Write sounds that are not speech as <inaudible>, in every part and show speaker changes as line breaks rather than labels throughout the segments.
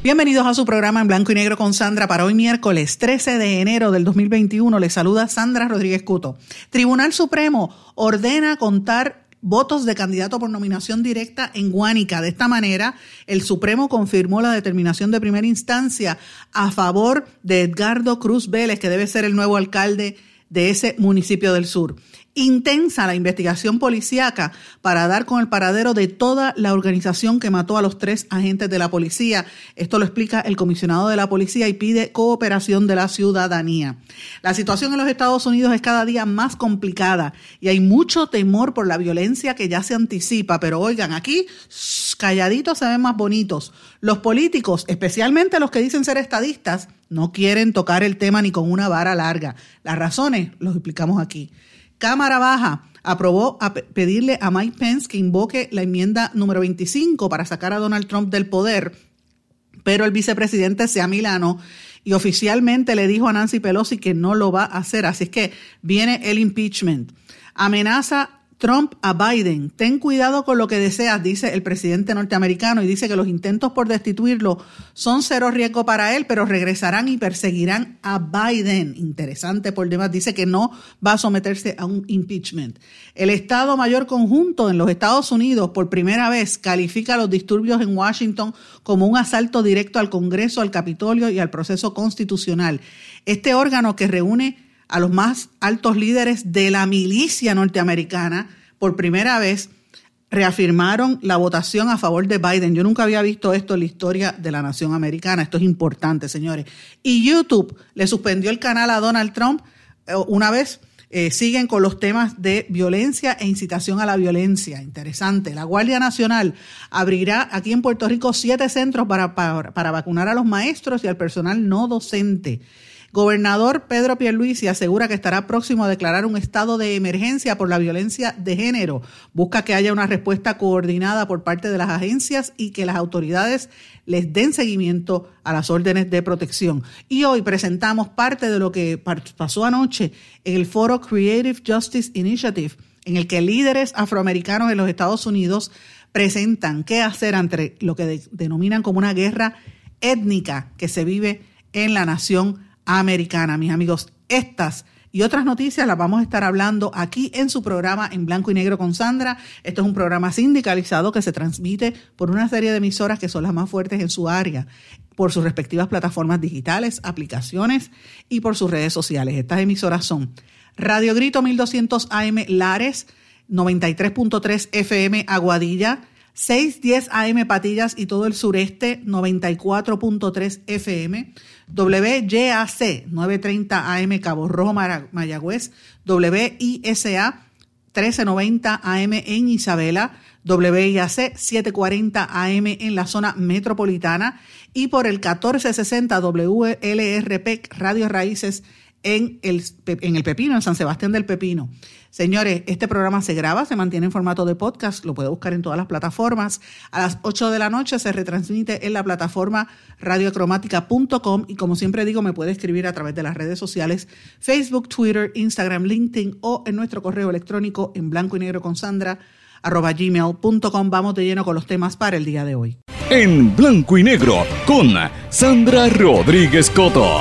Bienvenidos a su programa en blanco y negro con Sandra para hoy miércoles 13 de enero del 2021. Les saluda Sandra Rodríguez Coto. Tribunal Supremo ordena contar votos de candidato por nominación directa en Guánica. De esta manera, el Supremo confirmó la determinación de primera instancia a favor de Edgardo Cruz Vélez, que debe ser el nuevo alcalde de ese municipio del sur intensa la investigación policíaca para dar con el paradero de toda la organización que mató a los tres agentes de la policía. Esto lo explica el comisionado de la policía y pide cooperación de la ciudadanía. La situación en los Estados Unidos es cada día más complicada y hay mucho temor por la violencia que ya se anticipa, pero oigan, aquí calladitos se ven más bonitos. Los políticos, especialmente los que dicen ser estadistas, no quieren tocar el tema ni con una vara larga. Las razones los explicamos aquí. Cámara Baja aprobó a pedirle a Mike Pence que invoque la enmienda número 25 para sacar a Donald Trump del poder, pero el vicepresidente sea Milano y oficialmente le dijo a Nancy Pelosi que no lo va a hacer. Así es que viene el impeachment. Amenaza Trump a Biden. Ten cuidado con lo que deseas, dice el presidente norteamericano, y dice que los intentos por destituirlo son cero riesgo para él, pero regresarán y perseguirán a Biden. Interesante por demás, dice que no va a someterse a un impeachment. El Estado Mayor Conjunto en los Estados Unidos por primera vez califica los disturbios en Washington como un asalto directo al Congreso, al Capitolio y al proceso constitucional. Este órgano que reúne a los más altos líderes de la milicia norteamericana, por primera vez reafirmaron la votación a favor de Biden. Yo nunca había visto esto en la historia de la nación americana. Esto es importante, señores. Y YouTube le suspendió el canal a Donald Trump eh, una vez. Eh, siguen con los temas de violencia e incitación a la violencia. Interesante. La Guardia Nacional abrirá aquí en Puerto Rico siete centros para, para vacunar a los maestros y al personal no docente. Gobernador Pedro Pierluisi asegura que estará próximo a declarar un estado de emergencia por la violencia de género. Busca que haya una respuesta coordinada por parte de las agencias y que las autoridades les den seguimiento a las órdenes de protección. Y hoy presentamos parte de lo que pasó anoche en el foro Creative Justice Initiative, en el que líderes afroamericanos en los Estados Unidos presentan qué hacer ante lo que denominan como una guerra étnica que se vive en la nación americana. Mis amigos, estas y otras noticias las vamos a estar hablando aquí en su programa en blanco y negro con Sandra. Esto es un programa sindicalizado que se transmite por una serie de emisoras que son las más fuertes en su área, por sus respectivas plataformas digitales, aplicaciones y por sus redes sociales. Estas emisoras son Radio Grito 1200 AM Lares, 93.3 FM Aguadilla, 610 AM Patillas y todo el sureste, 94.3 FM, WYAC 930 AM Cabo Rojo Mayagüez, WISA 1390 AM en Isabela, WIAC 740 AM en la zona metropolitana y por el 1460 WLRP Radio Raíces en el, en el Pepino, en San Sebastián del Pepino. Señores, este programa se graba, se mantiene en formato de podcast, lo puede buscar en todas las plataformas. A las 8 de la noche se retransmite en la plataforma radiocromática.com y como siempre digo, me puede escribir a través de las redes sociales Facebook, Twitter, Instagram, LinkedIn o en nuestro correo electrónico en blanco y negro con Sandra arroba gmail.com. Vamos de lleno con los temas para el día de hoy.
En blanco y negro con Sandra Rodríguez Coto.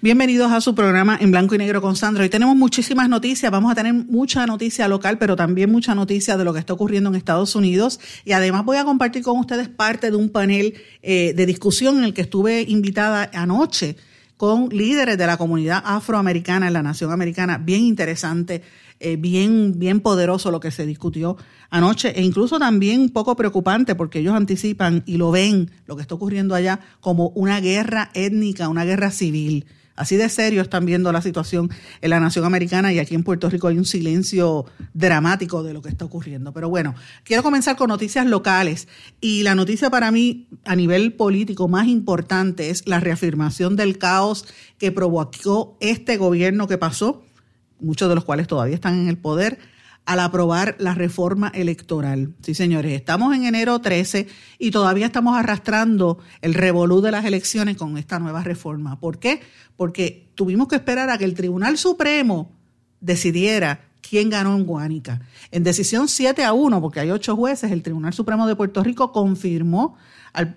Bienvenidos a su programa en blanco y negro con Sandra. Hoy tenemos muchísimas noticias, vamos a tener mucha noticia local, pero también mucha noticia de lo que está ocurriendo en Estados Unidos. Y además voy a compartir con ustedes parte de un panel eh, de discusión en el que estuve invitada anoche con líderes de la comunidad afroamericana en la nación americana. Bien interesante, eh, bien, bien poderoso lo que se discutió anoche e incluso también un poco preocupante porque ellos anticipan y lo ven, lo que está ocurriendo allá, como una guerra étnica, una guerra civil. Así de serio están viendo la situación en la nación americana y aquí en Puerto Rico hay un silencio dramático de lo que está ocurriendo. Pero bueno, quiero comenzar con noticias locales y la noticia para mí a nivel político más importante es la reafirmación del caos que provocó este gobierno que pasó, muchos de los cuales todavía están en el poder al aprobar la reforma electoral. Sí, señores, estamos en enero 13 y todavía estamos arrastrando el revolú de las elecciones con esta nueva reforma. ¿Por qué? Porque tuvimos que esperar a que el Tribunal Supremo decidiera quién ganó en Guánica. En decisión 7 a 1, porque hay ocho jueces, el Tribunal Supremo de Puerto Rico confirmó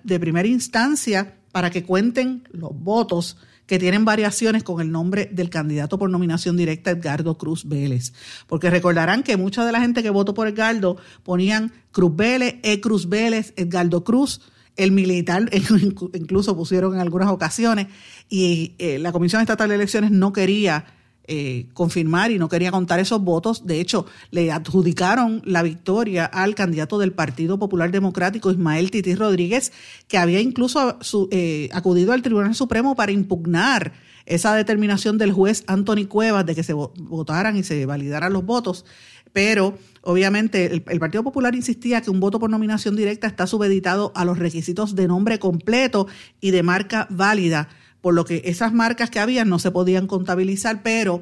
de primera instancia para que cuenten los votos que tienen variaciones con el nombre del candidato por nominación directa Edgardo Cruz Vélez. Porque recordarán que mucha de la gente que votó por Edgardo ponían Cruz Vélez, E. Cruz Vélez, Edgardo Cruz, el militar <laughs> incluso pusieron en algunas ocasiones y eh, la Comisión Estatal de Elecciones no quería eh, confirmar y no quería contar esos votos. De hecho, le adjudicaron la victoria al candidato del Partido Popular Democrático, Ismael Titi Rodríguez, que había incluso eh, acudido al Tribunal Supremo para impugnar esa determinación del juez Anthony Cuevas de que se votaran y se validaran los votos. Pero obviamente el, el, Partido Popular insistía que un voto por nominación directa está subeditado a los requisitos de nombre completo y de marca válida por lo que esas marcas que había no se podían contabilizar, pero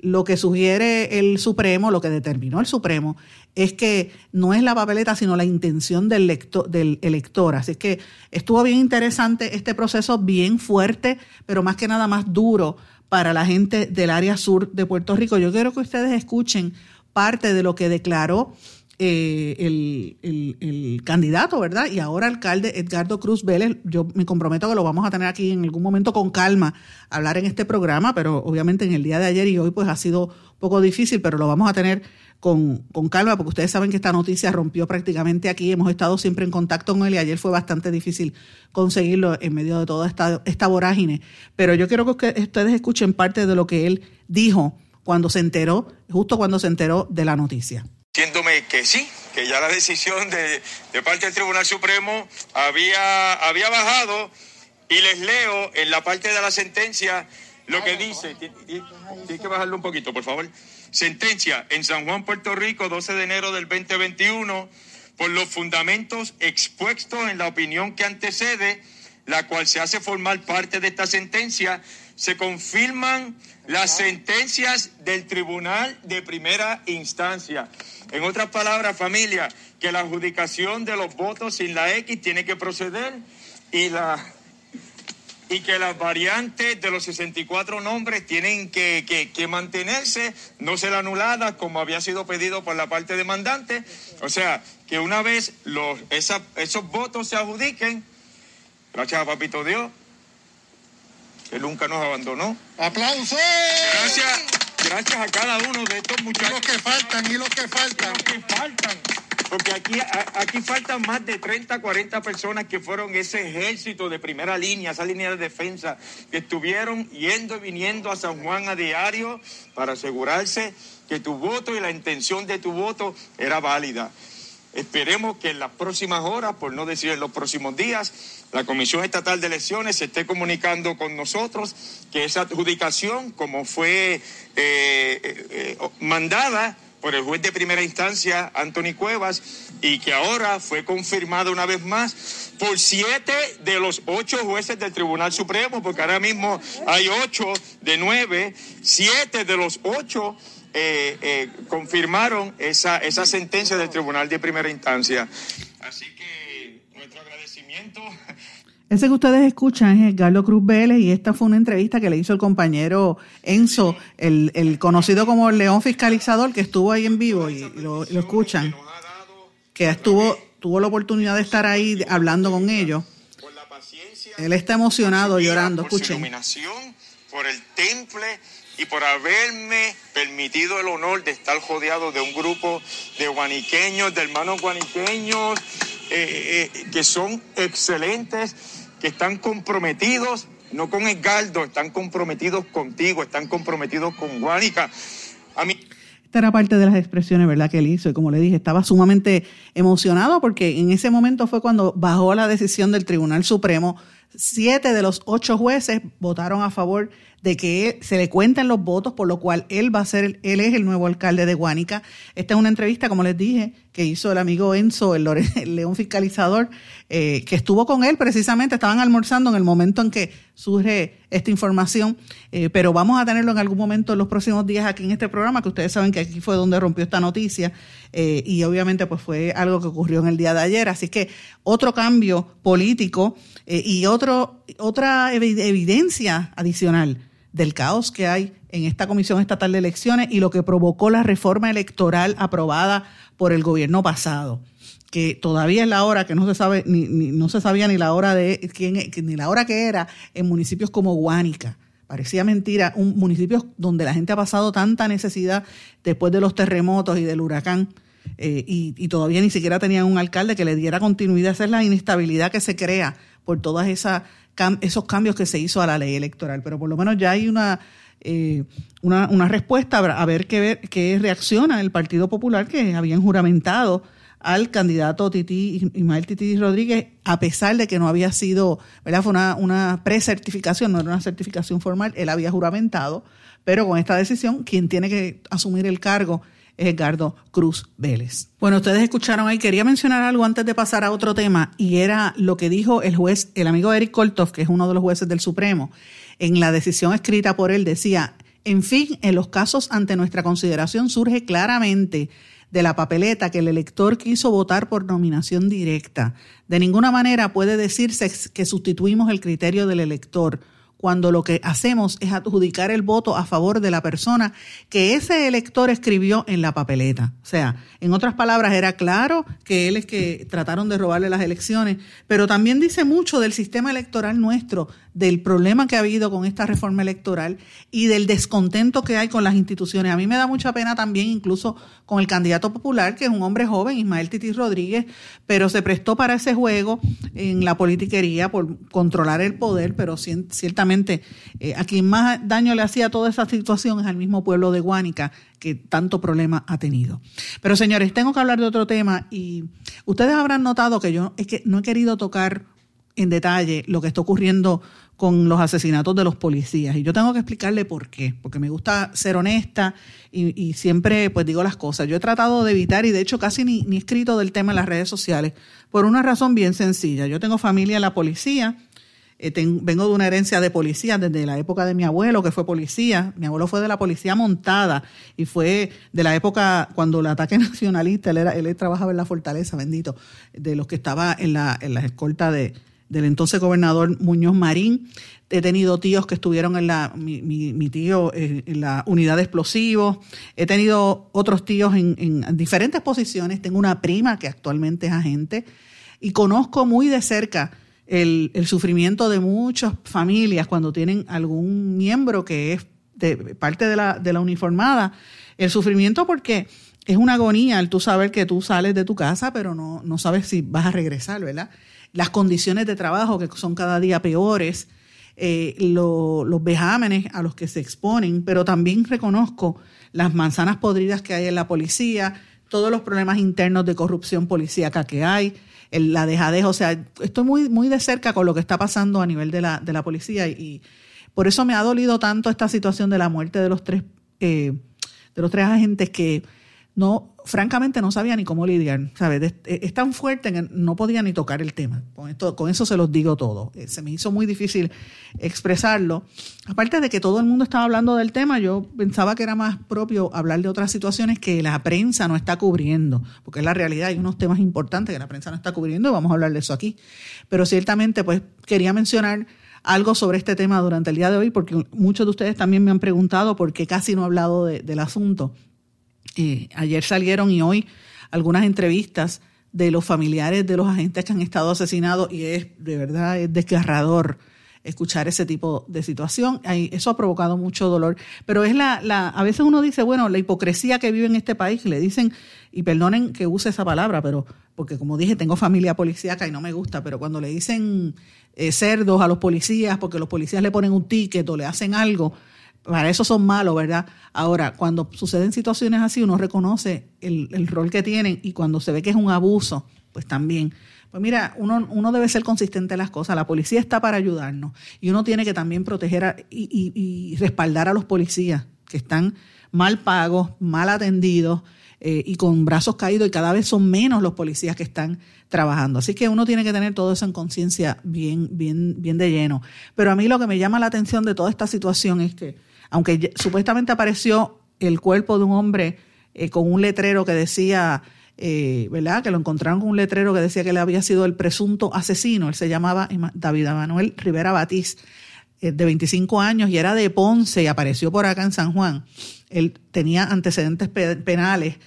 lo que sugiere el Supremo, lo que determinó el Supremo, es que no es la papeleta, sino la intención del, lector, del elector. Así que estuvo bien interesante este proceso, bien fuerte, pero más que nada más duro para la gente del área sur de Puerto Rico. Yo quiero que ustedes escuchen parte de lo que declaró eh, el, candidato, ¿verdad? Y ahora alcalde Edgardo Cruz Vélez. Yo me comprometo que lo vamos a tener aquí en algún momento con calma, hablar en este programa, pero obviamente en el día de ayer y hoy pues ha sido un poco difícil, pero lo vamos a tener con, con calma, porque ustedes saben que esta noticia rompió prácticamente aquí. Hemos estado siempre en contacto con él y ayer fue bastante difícil conseguirlo en medio de toda esta, esta vorágine. Pero yo quiero que ustedes escuchen parte de lo que él dijo cuando se enteró, justo cuando se enteró de la noticia
diciéndome que sí, que ya la decisión de, parte del Tribunal Supremo había, había bajado y les leo en la parte de la sentencia lo que dice. Tiene que bajarlo un poquito, por favor. Sentencia en San Juan, Puerto Rico, 12 de enero del 2021, por los fundamentos expuestos en la opinión que antecede, la cual se hace formar parte de esta sentencia, se confirman las sentencias del Tribunal de Primera Instancia. En otras palabras, familia, que la adjudicación de los votos sin la X tiene que proceder y la y que las variantes de los 64 nombres tienen que, mantenerse, no ser anuladas como había sido pedido por la parte demandante. O sea, que una vez los, esos votos se adjudiquen, gracias a Papito Dios, que nunca nos abandonó.
¡Aplausos!
Gracias, gracias a cada uno de estos muchachos.
Y los que faltan, y los que faltan.
los que faltan. Porque aquí, aquí faltan más de 30, 40 personas que fueron ese ejército de primera línea, esa línea de defensa, que estuvieron yendo y viniendo a San Juan a diario para asegurarse que tu voto y la intención de tu voto era válida. Esperemos que en las próximas horas, por no decir en los próximos días, la Comisión Estatal de Elecciones se esté comunicando con nosotros que esa adjudicación, como fue eh, eh, eh, mandada por el juez de primera instancia, Anthony Cuevas, y que ahora fue confirmada una vez más por siete de los ocho jueces del Tribunal Supremo, porque ahora mismo hay ocho de nueve, siete de los ocho eh, eh, confirmaron esa, esa sentencia del Tribunal de Primera Instancia. Así que nuestro agradecimiento.
Ese que ustedes escuchan es Galo Cruz Vélez y esta fue una entrevista que le hizo el compañero Enzo, el, el conocido como León Fiscalizador, que estuvo ahí en vivo y lo, lo escuchan, que estuvo tuvo la oportunidad de estar ahí hablando con ellos. Él está emocionado, llorando, escuchen.
Por el temple y por haberme permitido el honor de estar jodeado de un grupo de guaniqueños, de hermanos guaniqueños, eh, eh, que son excelentes, que están comprometidos, no con Edgardo, están comprometidos contigo, están comprometidos con Guanica. A mí...
Esta era parte de las expresiones, ¿verdad?, que él hizo. Y como le dije, estaba sumamente emocionado porque en ese momento fue cuando bajó la decisión del Tribunal Supremo. Siete de los ocho jueces votaron a favor de que se le cuenten los votos, por lo cual él va a ser, él es el nuevo alcalde de Guánica. Esta es una entrevista, como les dije, que hizo el amigo Enzo, <laughs> el, león fiscalizador, eh, que estuvo con él precisamente, estaban almorzando en el momento en que surge esta información, eh, pero vamos a tenerlo en algún momento en los próximos días aquí en este programa, que ustedes saben que aquí fue donde rompió esta noticia eh, y obviamente pues fue algo que ocurrió en el día de ayer, así que otro cambio político y otro, otra evidencia adicional del caos que hay en esta Comisión Estatal de Elecciones y lo que provocó la reforma electoral aprobada por el gobierno pasado que todavía es la hora que no se sabe ni, no se sabía ni la hora de quién ni la hora que era en municipios como Guánica. Parecía mentira un municipio donde la gente ha pasado tanta necesidad después de los terremotos y del huracán eh, y, todavía ni siquiera tenían un alcalde que le diera continuidad. Esa es la inestabilidad que se crea por todas esas esos cambios que se hizo a la ley electoral, pero por lo menos ya hay una, eh, una, una, respuesta a ver qué, qué reacciona el Partido Popular que habían juramentado al candidato Titi, Ismael Titi Rodríguez, a pesar de que no había sido, ¿verdad? Fue una, una precertificación, no era una certificación formal, él había juramentado, pero con esta decisión, quien tiene que asumir el cargo Edgardo Cruz Vélez. Bueno, ustedes escucharon ahí, quería mencionar algo antes de pasar a otro tema, y era lo que dijo el juez, el amigo Eric Koltov, que es uno de los jueces del Supremo, en la decisión escrita por él, decía, en fin, en los casos ante nuestra consideración surge claramente de la papeleta que el elector quiso votar por nominación directa. De ninguna manera puede decirse que sustituimos el criterio del elector cuando lo que hacemos es adjudicar el voto a favor de la persona que ese elector escribió en la papeleta. O sea, en otras palabras, era claro que él es que trataron de robarle las elecciones, pero también dice mucho del sistema electoral nuestro, del problema que ha habido con esta reforma electoral y del descontento que hay con las instituciones. A mí me da mucha pena también incluso con el candidato popular, que es un hombre joven, Ismael Titi Rodríguez, pero se prestó para ese juego en la politiquería por controlar el poder, pero ciertamente eh, a quien más daño le hacía toda esa situación es al mismo pueblo de Guánica, que tanto problema ha tenido. Pero señores, tengo que hablar de otro tema y ustedes habrán notado que yo es que no he querido tocar en detalle lo que está ocurriendo con los asesinatos de los policías. Y yo tengo que explicarle por qué, porque me gusta ser honesta y, siempre pues digo las cosas. Yo he tratado de evitar y de hecho casi ni, ni he escrito del tema en las redes sociales por una razón bien sencilla. Yo tengo familia en la policía, eh, vengo de una herencia de policía desde la época de mi abuelo, que fue policía. Mi abuelo fue de la policía montada y fue de la época cuando el ataque <laughs> nacionalista, él, era, él trabajaba en la fortaleza, bendito, de los que estaba en la, en la escolta de, del entonces gobernador Muñoz Marín. He tenido tíos que estuvieron en la, mi, mi, tío eh, en la unidad de explosivos. He tenido otros tíos en, en, diferentes posiciones. Tengo una prima que actualmente es agente y conozco muy de cerca el, sufrimiento de muchas familias cuando tienen algún miembro que es de parte de la, de la uniformada. El sufrimiento porque es una agonía el tú saber que tú sales de tu casa, pero no, no sabes si vas a regresar, ¿verdad? las condiciones de trabajo que son cada día peores, eh, los vejámenes a los que se exponen, pero también reconozco las manzanas podridas que hay en la policía, todos los problemas internos de corrupción policíaca que hay, la dejadez, o sea, estoy muy, muy de cerca con lo que está pasando a nivel de la, de la policía y, por eso me ha dolido tanto esta situación de la muerte de los tres, eh, de los tres agentes que no, francamente no sabía ni cómo lidiar, ¿sabes? E, es tan fuerte que no podía ni tocar el tema. Con, esto, con eso se los digo todo. Eh, se me hizo muy difícil expresarlo. Aparte de que todo el mundo estaba hablando del tema, yo pensaba que era más propio hablar de otras situaciones que la prensa no está cubriendo, porque es la realidad, hay unos temas importantes que la prensa no está cubriendo y vamos a hablar de eso aquí. Pero ciertamente, pues quería mencionar algo sobre este tema durante el día de hoy, porque muchos de ustedes también me han preguntado por qué casi no he hablado del asunto. Eh, ayer salieron y hoy algunas entrevistas de los familiares de los agentes que han estado asesinados y es de verdad es desgarrador escuchar ese tipo de situación. Eso ha provocado mucho dolor. Pero es la, la, a veces uno dice, bueno, la hipocresía que vive en este país, le dicen, y perdonen que use esa palabra, pero porque como dije, tengo familia policíaca y no me gusta, pero cuando le dicen eh, cerdos a los policías, porque los policías le ponen un ticket o le hacen algo, para eso son malos, ¿verdad? Ahora, cuando suceden situaciones así, uno reconoce el, rol que tienen y cuando se ve que es un abuso, pues también. Pues mira, uno, uno debe ser consistente en las cosas. La policía está para ayudarnos y uno tiene que también proteger y, y, respaldar a los policías que están mal pagos, mal atendidos eh, y con brazos caídos y cada vez son menos los policías que están trabajando. Así que uno tiene que tener todo eso en conciencia bien, bien, bien de lleno. Pero a mí lo que me llama la atención de toda esta situación es que, aunque supuestamente apareció el cuerpo de un hombre eh, con un letrero que decía, eh, ¿verdad? Que lo encontraron con un letrero que decía que él había sido el presunto asesino. Él se llamaba David Manuel Rivera Batiz, eh, de 25 años, y era de Ponce y apareció por acá en San Juan. Él tenía antecedentes penales.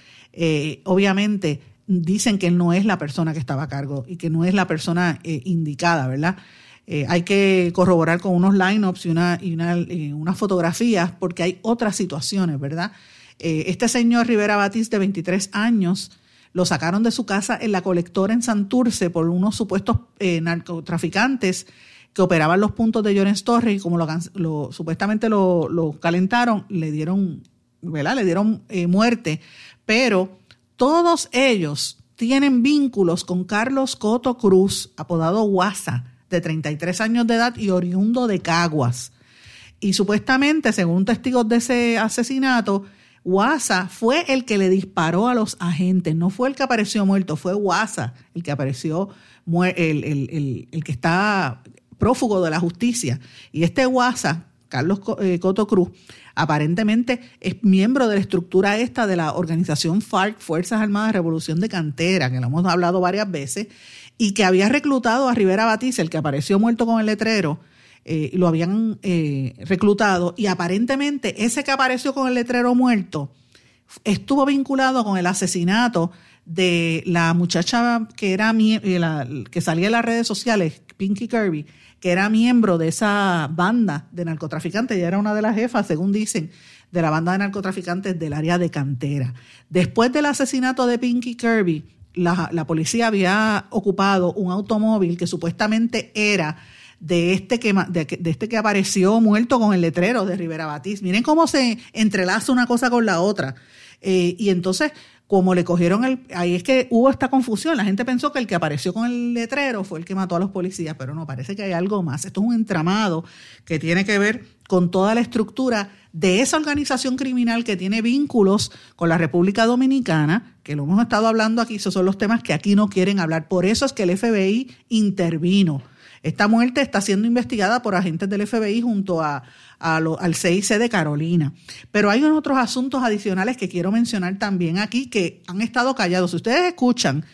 obviamente, dicen que él no es la persona que estaba a cargo y que no es la persona indicada, ¿verdad? Hay que corroborar con unos line-ups y, una, y, una, unas fotografías porque hay otras situaciones, ¿verdad? Eh, este señor Rivera Batis, de 23 años, lo sacaron de su casa en la colectora en Santurce por unos supuestos eh, narcotraficantes que operaban los puntos de Llorens Torres y como lo, supuestamente lo, calentaron, le dieron, ¿verdad? Le dieron eh, muerte. Pero todos ellos tienen vínculos con Carlos Coto Cruz, apodado Guasa, de 33 años de edad y oriundo de Caguas. Y supuestamente, según testigos de ese asesinato, Guasa fue el que le disparó a los agentes, no fue el que apareció muerto, fue Guasa el que apareció, el, el, que está prófugo de la justicia. Y este Guasa, Carlos eh, Coto Cruz, aparentemente es miembro de la estructura esta de la organización FARC, Fuerzas Armadas Revolución de Cantera, que lo hemos hablado varias veces, y que había reclutado a Rivera Batiz, el que apareció muerto con el letrero, eh, lo habían eh, reclutado y aparentemente ese que apareció con el letrero muerto estuvo vinculado con el asesinato de la muchacha que era eh, que salía en las redes sociales, Pinky Kirby, que era miembro de esa banda de narcotraficantes, ella era una de las jefas, según dicen, de la banda de narcotraficantes del área de cantera. Después del asesinato de Pinky Kirby, la, la policía había ocupado un automóvil que supuestamente era de este que, de, este que apareció muerto con el letrero de Rivera Batiz. Miren cómo se entrelaza una cosa con la otra. Eh, y entonces, como le cogieron el... Ahí es que hubo esta confusión. La gente pensó que el que apareció con el letrero fue el que mató a los policías, pero no, parece que hay algo más. Esto es un entramado que tiene que ver con toda la estructura de esa organización criminal que tiene vínculos con la República Dominicana, que lo hemos estado hablando aquí, esos son los temas que aquí no quieren hablar. Por eso es que el FBI intervino esta muerte está siendo investigada por agentes del FBI junto a, al CIC de Carolina. Pero hay otros asuntos adicionales que quiero mencionar también aquí que han estado callados. Si ustedes escuchan,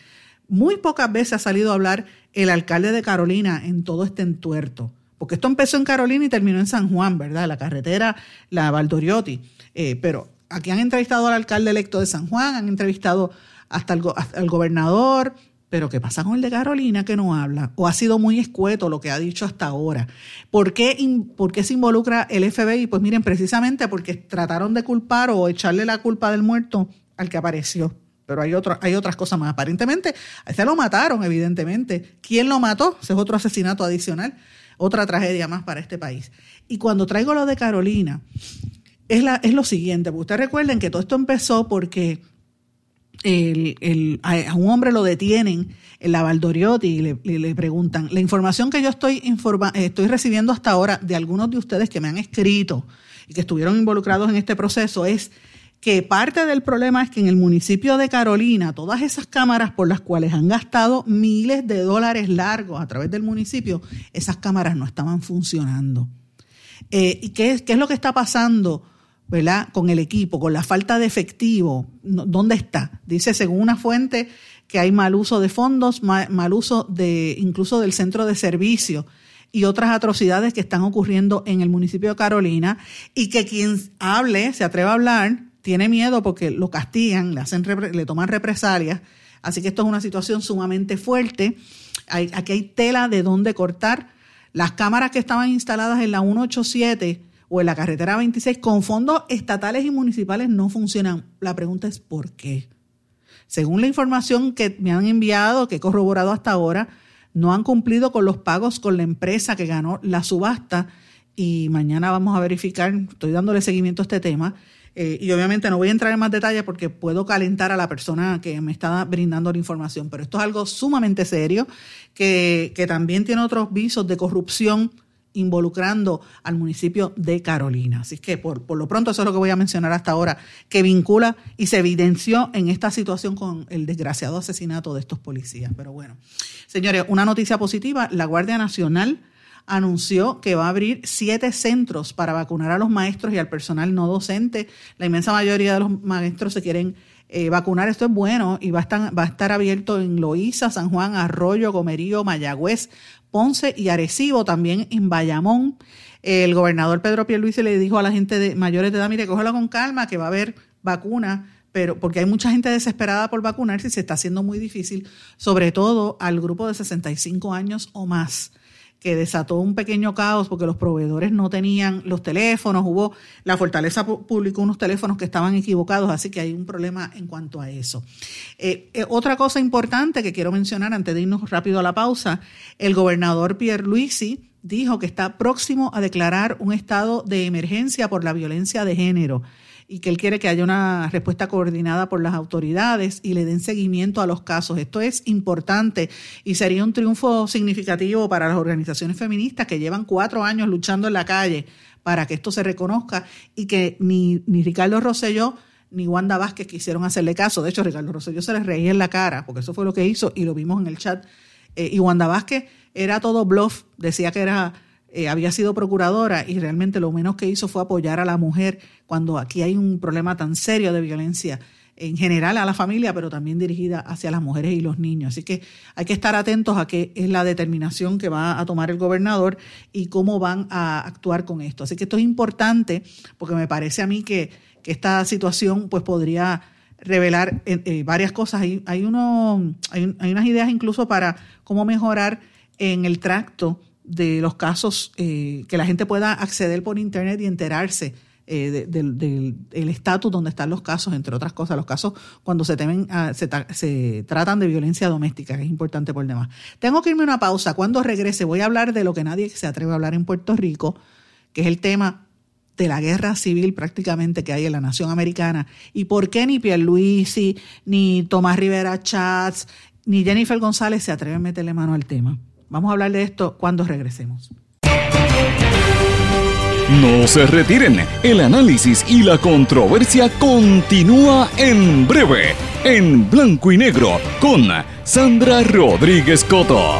muy pocas veces ha salido a hablar el alcalde de Carolina en todo este entuerto. Porque esto empezó en Carolina y terminó en San Juan, ¿verdad? La carretera, la Valdoriotti. Eh, pero aquí han entrevistado al alcalde electo de San Juan, han entrevistado hasta el, hasta el gobernador, pero ¿qué pasa con el de Carolina que no habla? ¿O ha sido muy escueto lo que ha dicho hasta ahora? ¿Por qué, ¿Por qué se involucra el FBI? Pues miren, precisamente porque trataron de culpar o echarle la culpa del muerto al que apareció. Pero hay, otro, hay otras cosas más. Aparentemente, a ese lo mataron, evidentemente. ¿Quién lo mató? Ese es otro asesinato adicional, otra tragedia más para este país. Y cuando traigo lo de Carolina, es, la, es lo siguiente. Ustedes recuerden que todo esto empezó porque el, a un hombre lo detienen en la Valdoriotti y le, preguntan, la información que yo estoy, estoy recibiendo hasta ahora de algunos de ustedes que me han escrito y que estuvieron involucrados en este proceso es que parte del problema es que en el municipio de Carolina, todas esas cámaras por las cuales han gastado miles de dólares largos a través del municipio, esas cámaras no estaban funcionando. Eh, ¿Y qué, qué es lo que está pasando? ¿verdad? Con el equipo, con la falta de efectivo, ¿dónde está? Dice, según una fuente, que hay mal uso de fondos, mal, uso de incluso del centro de servicio y otras atrocidades que están ocurriendo en el municipio de Carolina y que quien hable, se atreva a hablar, tiene miedo porque lo castigan, le, hacen, le toman represalias. Así que esto es una situación sumamente fuerte. Aquí hay tela de dónde cortar. Las cámaras que estaban instaladas en la 187 o en la carretera 26 con fondos estatales y municipales no funcionan. La pregunta es ¿por qué? Según la información que me han enviado, que he corroborado hasta ahora, no han cumplido con los pagos con la empresa que ganó la subasta y mañana vamos a verificar, estoy dándole seguimiento a este tema, Eh, y obviamente no voy a entrar en más detalles porque puedo calentar a la persona que me está brindando la información, pero esto es algo sumamente serio que, que también tiene otros visos de corrupción involucrando al municipio de Carolina. Así que por, por, lo pronto eso es lo que voy a mencionar hasta ahora, que vincula y se evidenció en esta situación con el desgraciado asesinato de estos policías. Pero bueno, señores, una noticia positiva, la Guardia Nacional anunció que va a abrir siete centros para vacunar a los maestros y al personal no docente. La inmensa mayoría de los maestros se quieren eh, vacunar. Esto es bueno y va a, estar, va a estar abierto en Loíza, San Juan, Arroyo, Gomerío, Mayagüez, Ponce y Arecibo, también en Bayamón. El gobernador Pedro Pierluisi le dijo a la gente de mayores de edad, mire, cógelo con calma, que va a haber vacuna, pero porque hay mucha gente desesperada por vacunarse y se está haciendo muy difícil, sobre todo al grupo de 65 años o más que desató un pequeño caos porque los proveedores no tenían los teléfonos, hubo, la Fortaleza publicó unos teléfonos que estaban equivocados, así que hay un problema en cuanto a eso. Eh, eh, otra cosa importante que quiero mencionar antes de irnos rápido a la pausa, el gobernador Pierre Luisi dijo que está próximo a declarar un estado de emergencia por la violencia de género y que él quiere que haya una respuesta coordinada por las autoridades y le den seguimiento a los casos. Esto es importante y sería un triunfo significativo para las organizaciones feministas que llevan cuatro años luchando en la calle para que esto se reconozca y que ni, ni Ricardo Rosselló ni Wanda Vázquez quisieron hacerle caso. De hecho, Ricardo Rosselló se les reía en la cara, porque eso fue lo que hizo y lo vimos en el chat. Eh, y Wanda Vázquez era todo bluff, decía que era eh, había sido procuradora y realmente lo menos que hizo fue apoyar a la mujer cuando aquí hay un problema tan serio de violencia en general a la familia, pero también dirigida hacia las mujeres y los niños. Así que hay que estar atentos a qué es la determinación que va a tomar el gobernador y cómo van a actuar con esto. Así que esto es importante porque me parece a mí que, esta situación pues podría revelar eh, eh, varias cosas. Hay, hay, uno, hay unas ideas incluso para cómo mejorar en el tracto de los casos, eh, que la gente pueda acceder por internet y enterarse eh, del estatus donde están los casos, entre otras cosas, los casos cuando se, temen, se, se, tratan de violencia doméstica, que es importante por demás. Tengo que irme a una pausa. Cuando regrese voy a hablar de lo que nadie se atreve a hablar en Puerto Rico, que es el tema de la guerra civil prácticamente que hay en la nación americana y por qué ni Pierluisi, ni Tomás Rivera Chats, ni Jennifer González se atreven a meterle mano al tema. Vamos a hablar de esto cuando regresemos.
No se retiren, el análisis y la controversia continúa en breve, en blanco y negro, con Sandra Rodríguez Coto.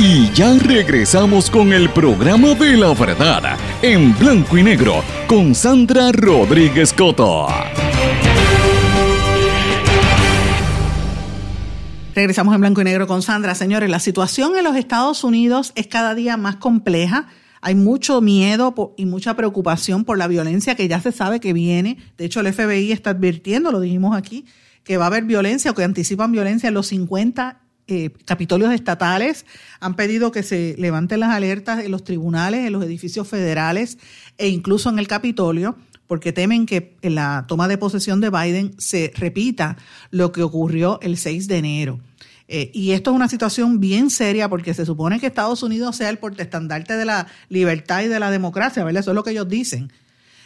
Y ya regresamos con el programa de la verdad, en blanco y negro, con Sandra Rodríguez Coto.
Regresamos en blanco y negro con Sandra. Señores, la situación en los Estados Unidos es cada día más compleja. Hay mucho miedo y mucha preocupación por la violencia que ya se sabe que viene. De hecho, el FBI está advirtiendo, lo dijimos aquí, que va a haber violencia o que anticipan violencia en los 50 eh, capitolios estatales. Han pedido que se levanten las alertas en los tribunales, en los edificios federales e incluso en el Capitolio porque temen que en la toma de posesión de Biden se repita lo que ocurrió el 6 de enero. Eh, y esto es una situación bien seria porque se supone que Estados Unidos sea el portestandarte de la libertad y de la democracia, ¿verdad? Eso es lo que ellos dicen.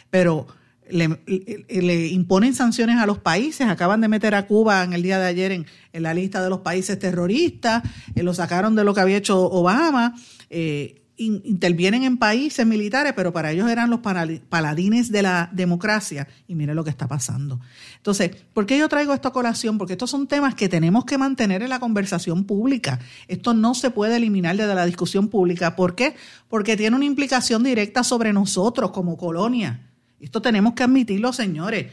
Pero le, imponen sanciones a los países. Acaban de meter a Cuba en el día de ayer en, la lista de los países terroristas. Eh, lo sacaron de lo que había hecho Obama. Eh, intervienen en países militares, pero para ellos eran los paladines de la democracia. Y mire lo que está pasando. Entonces, ¿por qué yo traigo esto a colación? Porque estos son temas que tenemos que mantener en la conversación pública. Esto no se puede eliminar de la discusión pública. ¿Por qué? Porque tiene una implicación directa sobre nosotros como colonia. Esto tenemos que admitirlo, señores.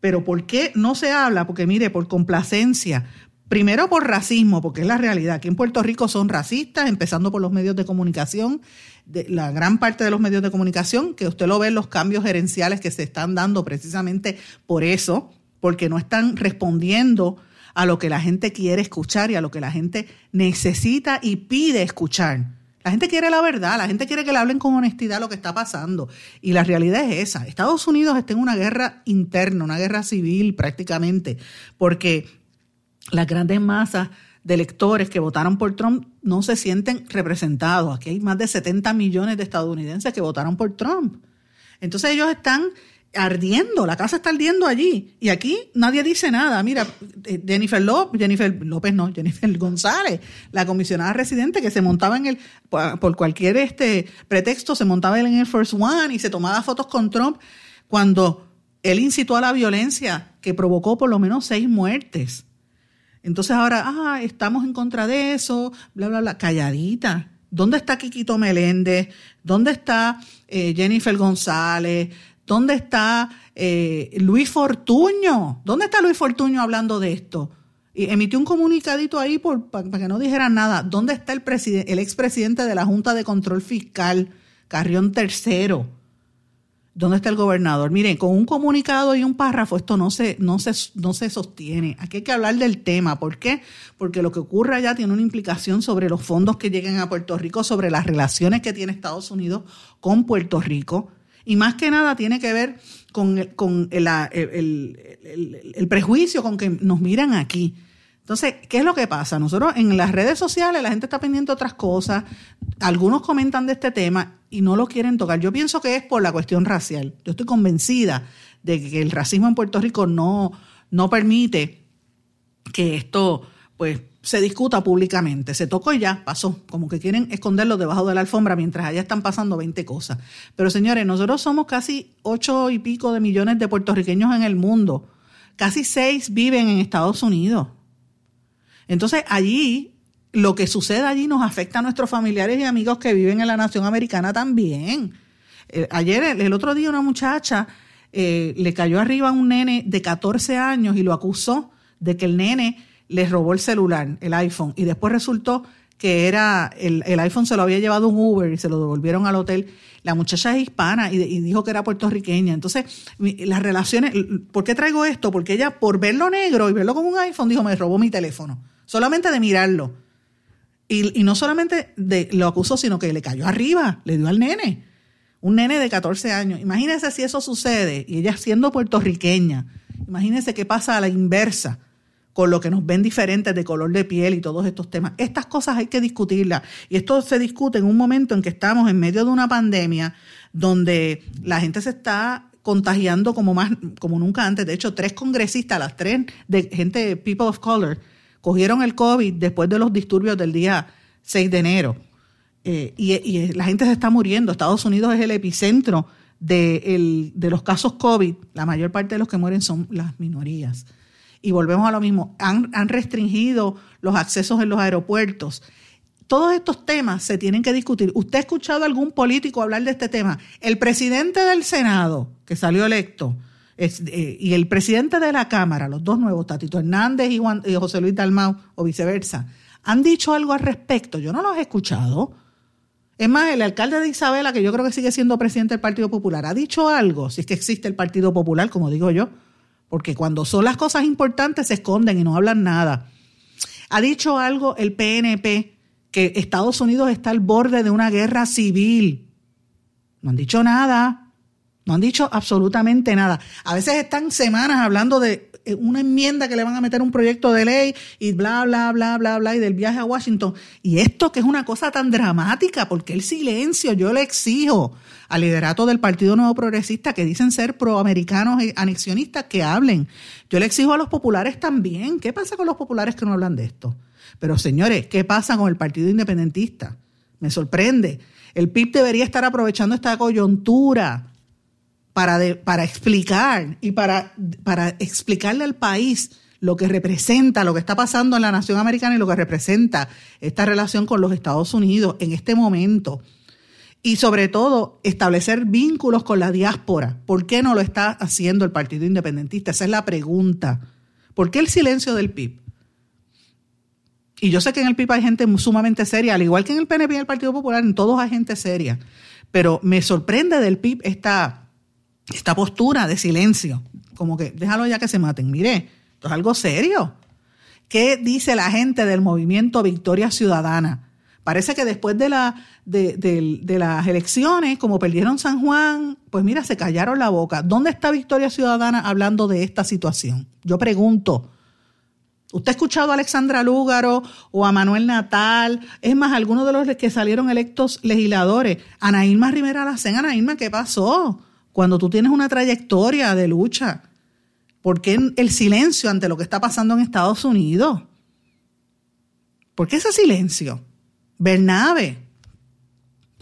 Pero ¿por qué no se habla? Porque mire, por complacencia, Primero por racismo, porque es la realidad. Aquí en Puerto Rico son racistas, empezando por los medios de comunicación, la gran parte de los medios de comunicación, que usted lo ve en los cambios gerenciales que se están dando precisamente por eso, porque no están respondiendo a lo que la gente quiere escuchar y a lo que la gente necesita y pide escuchar. La gente quiere la verdad, la gente quiere que le hablen con honestidad lo que está pasando. Y la realidad es esa. Estados Unidos está en una guerra interna, una guerra civil prácticamente, porque las grandes masas de electores que votaron por Trump no se sienten representados. Aquí hay más de 70 millones de estadounidenses que votaron por Trump. Entonces ellos están ardiendo, la casa está ardiendo allí. Y aquí nadie dice nada. Mira, eh, Jennifer López, Jennifer López no, <laughs> Jennifer González, la comisionada residente que se montaba en el, por cualquier este pretexto, se montaba en el First One y se tomaba fotos con Trump cuando él incitó a la violencia que provocó por lo menos seis muertes. Entonces ahora, ah, estamos en contra de eso, bla, bla, bla, calladita. ¿Dónde está Quiquito Meléndez? ¿Dónde está eh, Jennifer González? ¿Dónde está eh, Luis Fortuño? ¿Dónde está Luis Fortuño hablando de esto? Y emitió un comunicadito ahí por, para, que no dijeran nada. ¿Dónde está el, el expresidente de la Junta de Control Fiscal, Carrión Tercero? ¿Dónde está el gobernador? Miren, con un comunicado y un párrafo esto no se, no se, no se sostiene. Aquí hay que hablar del tema. ¿Por qué? Porque lo que ocurre allá tiene una implicación sobre los fondos que lleguen a Puerto Rico, sobre las relaciones que tiene Estados Unidos con Puerto Rico. Y más que nada tiene que ver con, con el, el prejuicio con que nos miran aquí. Entonces, ¿qué es lo que pasa? Nosotros en las redes sociales la gente está pendiente de otras cosas, algunos comentan de este tema y no lo quieren tocar. Yo pienso que es por la cuestión racial. Yo estoy convencida de que el racismo en Puerto Rico no, no permite que esto pues se discuta públicamente. Se tocó y ya, pasó. Como que quieren esconderlo debajo de la alfombra mientras allá están pasando 20 cosas. Pero señores, nosotros somos casi ocho y pico de millones de puertorriqueños en el mundo. Casi seis viven en Estados Unidos. Entonces allí, lo que sucede allí nos afecta a nuestros familiares y amigos que viven en la nación americana también. Eh, ayer, el, otro día, una muchacha eh, le cayó arriba a un nene de 14 años y lo acusó de que el nene le robó el celular, el iPhone, y después resultó que era el, iPhone se lo había llevado un Uber y se lo devolvieron al hotel. La muchacha es hispana y, y, dijo que era puertorriqueña. Entonces, las relaciones, ¿por qué traigo esto? Porque ella, por verlo negro y verlo con un iPhone, dijo, me robó mi teléfono solamente de mirarlo. Y, no solamente de, lo acusó, sino que le cayó arriba, le dio al nene, un nene de 14 años. Imagínense si eso sucede, y ella siendo puertorriqueña, imagínense qué pasa a la inversa con lo que nos ven diferentes de color de piel y todos estos temas. Estas cosas hay que discutirlas. Y esto se discute en un momento en que estamos en medio de una pandemia donde la gente se está contagiando como más como nunca antes. De hecho, tres congresistas, las tres de gente people of color, cogieron el COVID después de los disturbios del día 6 de enero. Eh, y, la gente se está muriendo. Estados Unidos es el epicentro de, los casos COVID. La mayor parte de los que mueren son las minorías. Y volvemos a lo mismo. Han, han restringido los accesos en los aeropuertos. Todos estos temas se tienen que discutir. ¿Usted ha escuchado a algún político hablar de este tema? El presidente del Senado, que salió electo, eh, y el presidente de la Cámara, los dos nuevos, Tatito Hernández y, José Luis Dalmau, o viceversa, han dicho algo al respecto. Yo no los he escuchado. Es más, el alcalde de Isabela, que yo creo que sigue siendo presidente del Partido Popular, ha dicho algo, si es que existe el Partido Popular, como digo yo, porque cuando son las cosas importantes se esconden y no hablan nada. Ha dicho algo el PNP, que Estados Unidos está al borde de una guerra civil. No han dicho nada. No han dicho absolutamente nada. A veces están semanas hablando de eh, una enmienda que le van a meter un proyecto de ley y bla, bla, bla, bla, bla, y del viaje a Washington. Y esto que es una cosa tan dramática, porque el silencio, yo le exijo al liderato del Partido Nuevo Progresista, que dicen ser proamericanos y anexionistas, que hablen. Yo le exijo a los populares también. ¿Qué pasa con los populares que no hablan de esto? Pero señores, ¿qué pasa con el Partido Independentista? Me sorprende. El PIB debería estar aprovechando esta coyuntura para, explicar y para, para explicarle al país lo que representa, lo que está pasando en la nación americana y lo que representa esta relación con los Estados Unidos en este momento. Y sobre todo, establecer vínculos con la diáspora. ¿Por qué no lo está haciendo el Partido Independentista? Esa es la pregunta. ¿Por qué el silencio del PIB? Y yo sé que en el PIB hay gente sumamente seria, al igual que en el PNP y el Partido Popular, en todos hay gente seria. Pero me sorprende del PIB esta esta postura de silencio, como que déjalo ya que se maten. Mire, esto es algo serio. ¿Qué dice la gente del movimiento Victoria Ciudadana? Parece que después de, la, de, las elecciones, como perdieron San Juan, pues mira, se callaron la boca. ¿Dónde está Victoria Ciudadana hablando de esta situación? Yo pregunto, Usted ha escuchado a Alexandra Lúgaro o a Manuel Natal, es más, algunos de los que salieron electos legisladores. Ana Irma Rivera Lacén, Ana Irma, ¿qué pasó? Cuando tú tienes una trayectoria de lucha, ¿por qué el silencio ante lo que está pasando en Estados Unidos? ¿Por qué ese silencio? Bernabe,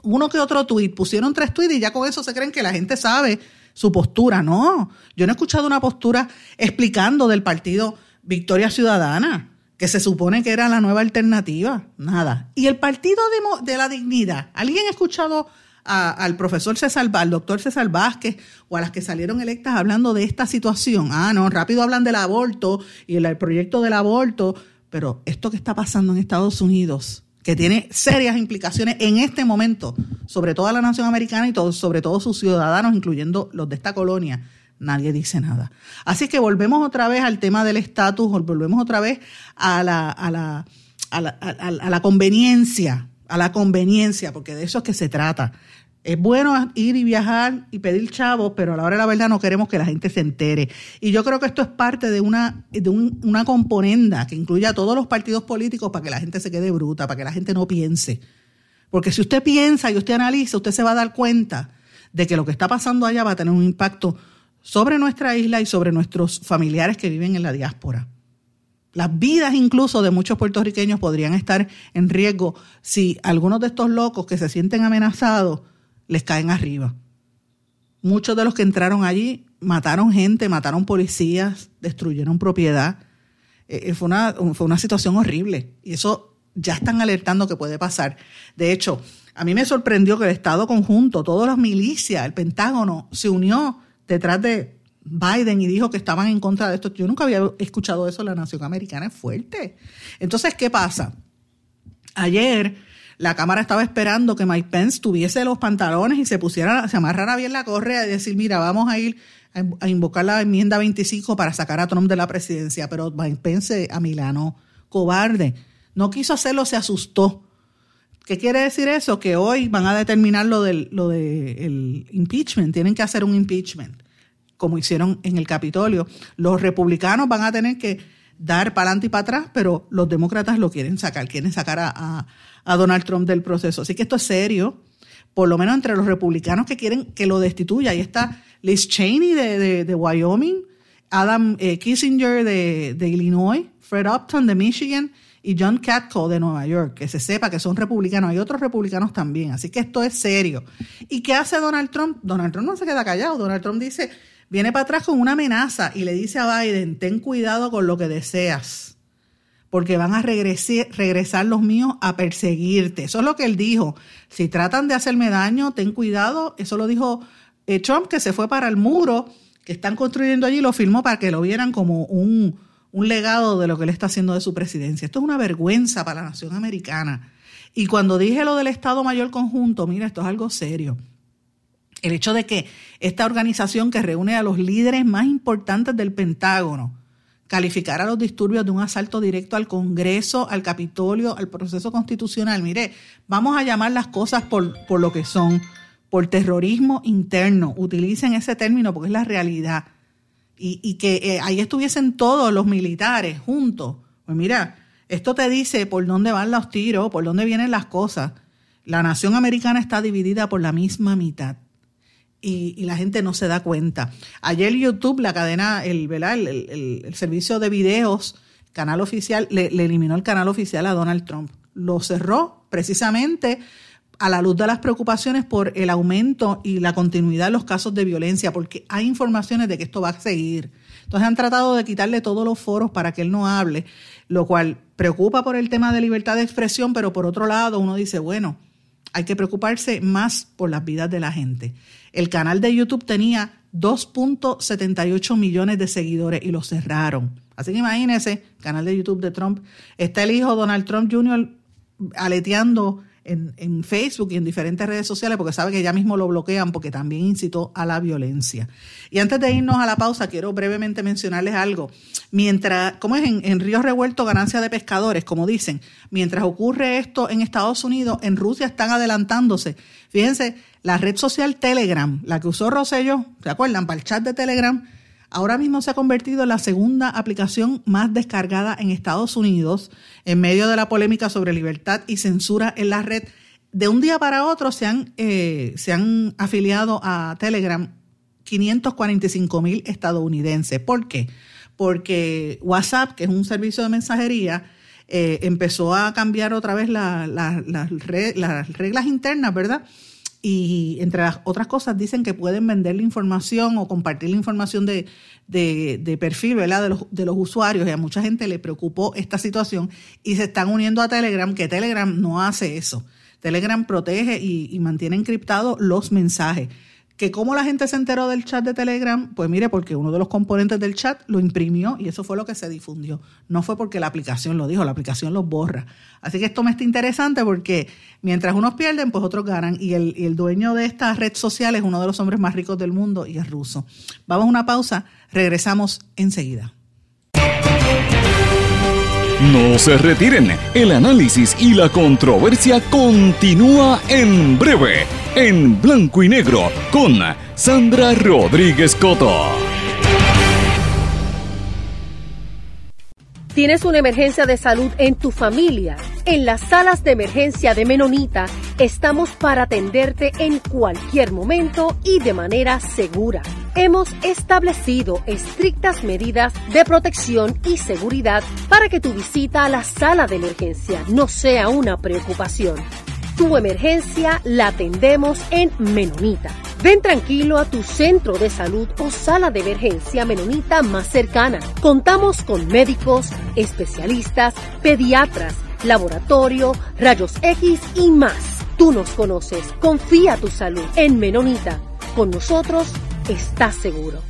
uno que otro tuit, pusieron tres tuits y ya con eso se creen que la gente sabe su postura. No, yo no he escuchado una postura explicando del partido Victoria Ciudadana, que se supone que era la nueva alternativa. Nada. Y el Partido de, la Dignidad, ¿alguien ha escuchado al profesor César, al doctor César Vázquez o a las que salieron electas hablando de esta situación? Ah, no, rápido hablan del aborto y el proyecto del aborto, pero esto que está pasando en Estados Unidos que tiene serias implicaciones en este momento sobre toda la nación americana y sobre todos sus ciudadanos, incluyendo los de esta colonia, nadie dice nada. Así que volvemos otra vez al tema del estatus, volvemos otra vez a la, a la, a la conveniencia, a la conveniencia, porque de eso es que se trata. Es bueno ir y viajar y pedir chavos, pero a la hora de la verdad no queremos que la gente se entere. Y yo creo que esto es parte de una, de una componenda que incluye a todos los partidos políticos para que la gente se quede bruta, para que la gente no piense. Porque si usted piensa y usted analiza, usted se va a dar cuenta de que lo que está pasando allá va a tener un impacto sobre nuestra isla y sobre nuestros familiares que viven en la diáspora. Las vidas incluso de muchos puertorriqueños podrían estar en riesgo si algunos de estos locos que se sienten amenazados les caen arriba. Muchos de los que entraron allí mataron gente, mataron policías, destruyeron propiedad. Eh, eh, fue, una, fue una situación horrible y eso ya están alertando que puede pasar. De hecho, a mí me sorprendió que el Estado conjunto, todas las milicias, el Pentágono, se unió detrás de Biden y dijo que estaban en contra de esto. Yo nunca había escuchado eso la nación americana, es fuerte. Entonces, ¿qué pasa? Ayer la Cámara estaba esperando que Mike Pence tuviese los pantalones y se pusiera, se amarrara bien la correa y decir, mira, vamos a ir a invocar la enmienda 25 para sacar a Trump de la presidencia. Pero Mike Pence a Milano, cobarde, no quiso hacerlo, se asustó. ¿Qué quiere decir eso? Que hoy van a determinar lo del lo de impeachment, tienen que hacer un impeachment, como hicieron en el Capitolio. Los republicanos van a tener que dar para adelante y para atrás, pero los demócratas lo quieren sacar, quieren sacar a, Donald Trump del proceso. Así que esto es serio, por lo menos entre los republicanos que quieren que lo destituya. Ahí está Liz Cheney de, de, Wyoming, Adam eh, Kissinger de, de, Illinois, Fred Upton de Michigan y John Katko de Nueva York. Que se sepa que son republicanos. Hay otros republicanos también. Así que esto es serio. ¿Y qué hace Donald Trump? Donald Trump no se queda callado. Donald Trump dice, viene para atrás con una amenaza y le dice a Biden, ten cuidado con lo que deseas porque van a regresar los míos a perseguirte. Eso es lo que él dijo. Si tratan de hacerme daño, ten cuidado. Eso lo dijo eh, Trump, que se fue para el muro que están construyendo allí, lo filmó para que lo vieran como un, un legado de lo que él está haciendo de su presidencia. Esto es una vergüenza para la nación americana. Y cuando dije lo del Estado Mayor Conjunto, mira, esto es algo serio. El hecho de que esta organización que reúne a los líderes más importantes del Pentágono, calificar a los disturbios de un asalto directo al Congreso, al Capitolio, al proceso constitucional. Mire, vamos a llamar las cosas por, por lo que son, por terrorismo interno. Utilicen ese término porque es la realidad. Y, que eh, ahí estuviesen todos los militares juntos. Pues mira, esto te dice por dónde van los tiros, por dónde vienen las cosas. La nación americana está dividida por la misma mitad y, la gente no se da cuenta. Ayer YouTube, la cadena, el, el, servicio de videos, canal oficial, le, eliminó el canal oficial a Donald Trump. Lo cerró precisamente a la luz de las preocupaciones por el aumento y la continuidad de los casos de violencia, porque hay informaciones de que esto va a seguir. Entonces han tratado de quitarle todos los foros para que él no hable, lo cual preocupa por el tema de libertad de expresión, pero por otro lado uno dice, bueno, hay que preocuparse más por las vidas de la gente. El canal de YouTube tenía 2.78 millones de seguidores y lo cerraron. Así que imagínense, canal de YouTube de Trump. Está el hijo Donald Trump Jr. aleteando en, Facebook y en diferentes redes sociales porque sabe que ya mismo lo bloquean porque también incitó a la violencia. Y antes de irnos a la pausa, quiero brevemente mencionarles algo. Mientras, como es en, en Río Revuelto, ganancia de pescadores, como dicen, mientras ocurre esto en Estados Unidos, en Rusia están adelantándose. Fíjense, la red social Telegram, la que usó Rosello, ¿se acuerdan? Para el chat de Telegram, ahora mismo se ha convertido en la segunda aplicación más descargada en Estados Unidos en medio de la polémica sobre libertad y censura en la red. De un día para otro se han, eh, se han afiliado a Telegram 545 mil estadounidenses. ¿Por qué? Porque WhatsApp, que es un servicio de mensajería, eh, empezó a cambiar otra vez las reglas internas, ¿verdad? Y entre las otras cosas dicen que pueden vender la información o compartir la información de, de, perfil. De, los, de los usuarios y a mucha gente le preocupó esta situación y se están uniendo a Telegram, que Telegram no hace eso. Telegram protege y, y mantiene encriptados los mensajes que cómo la gente se enteró del chat de Telegram, pues mire, porque uno de los componentes del chat lo imprimió y eso fue lo que se difundió. No fue porque la aplicación lo dijo, la aplicación lo borra. Así que esto me está interesante porque mientras unos pierden, pues otros ganan. Y el, y el dueño de esta red social es uno de los hombres más ricos del mundo y es ruso. Vamos a una pausa, regresamos enseguida.
No se retiren, el análisis y la controversia continúa en breve en blanco y negro con Sandra Rodríguez Coto.
¿Tienes una emergencia de salud en tu familia? En las salas de emergencia de Menonita estamos para atenderte en cualquier momento y de manera segura. Hemos establecido estrictas medidas de protección y seguridad para que tu visita a la sala de emergencia no sea una preocupación. Tu emergencia la atendemos en Menonita. Ven tranquilo a tu centro de salud o sala de emergencia menonita más cercana. Contamos con médicos, especialistas, pediatras, laboratorio, rayos X y más. Tú nos conoces. Confía tu salud en Menonita. Con nosotros estás seguro.